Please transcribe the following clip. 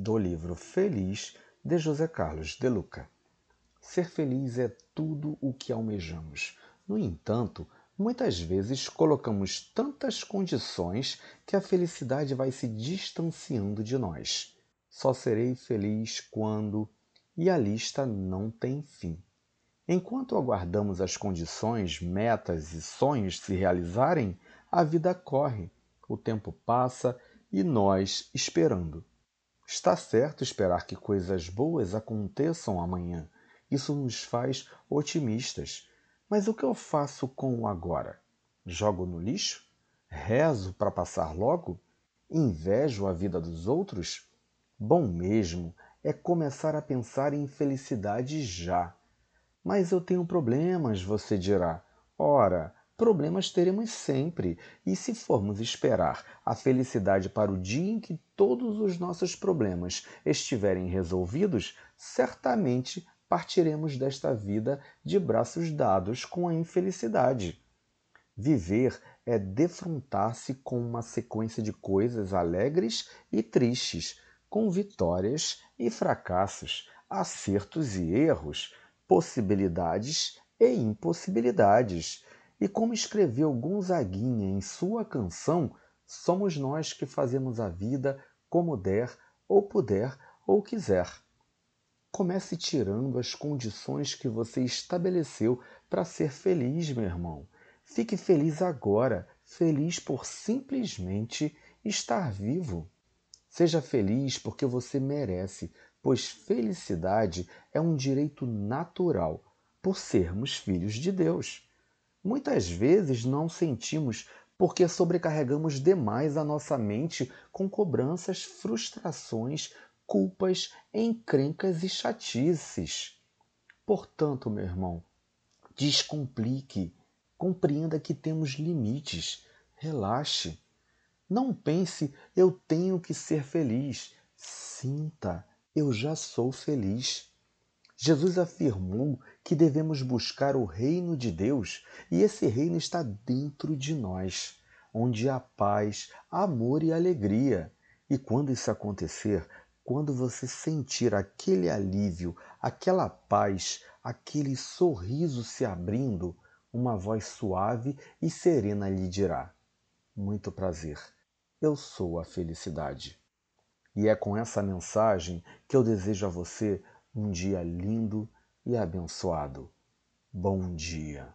do livro Feliz de José Carlos de Luca. Ser feliz é tudo o que almejamos. No entanto, muitas vezes colocamos tantas condições que a felicidade vai se distanciando de nós. Só serei feliz quando. E a lista não tem fim. Enquanto aguardamos as condições, metas e sonhos se realizarem, a vida corre, o tempo passa e nós esperando. Está certo esperar que coisas boas aconteçam amanhã. Isso nos faz otimistas. Mas o que eu faço com o agora? Jogo no lixo? Rezo para passar logo? Invejo a vida dos outros? Bom mesmo é começar a pensar em felicidade já. Mas eu tenho problemas, você dirá. Ora, problemas teremos sempre, e se formos esperar a felicidade para o dia em que todos os nossos problemas estiverem resolvidos, certamente partiremos desta vida de braços dados com a infelicidade. Viver é defrontar-se com uma sequência de coisas alegres e tristes, com vitórias e fracassos, acertos e erros, possibilidades e impossibilidades. E como escreveu Gonzaguinha em sua canção, somos nós que fazemos a vida como der, ou puder, ou quiser. Comece tirando as condições que você estabeleceu para ser feliz, meu irmão. Fique feliz agora, feliz por simplesmente estar vivo. Seja feliz porque você merece, pois felicidade é um direito natural por sermos filhos de Deus. Muitas vezes não sentimos porque sobrecarregamos demais a nossa mente com cobranças, frustrações, culpas, encrencas e chatices. Portanto, meu irmão, descomplique, compreenda que temos limites, relaxe. Não pense, eu tenho que ser feliz. Sinta, eu já sou feliz. Jesus afirmou que devemos buscar o reino de Deus e esse reino está dentro de nós, onde há paz, amor e alegria. E quando isso acontecer, quando você sentir aquele alívio, aquela paz, aquele sorriso se abrindo, uma voz suave e serena lhe dirá: Muito prazer, eu sou a felicidade. E é com essa mensagem que eu desejo a você um dia lindo e abençoado. Bom dia.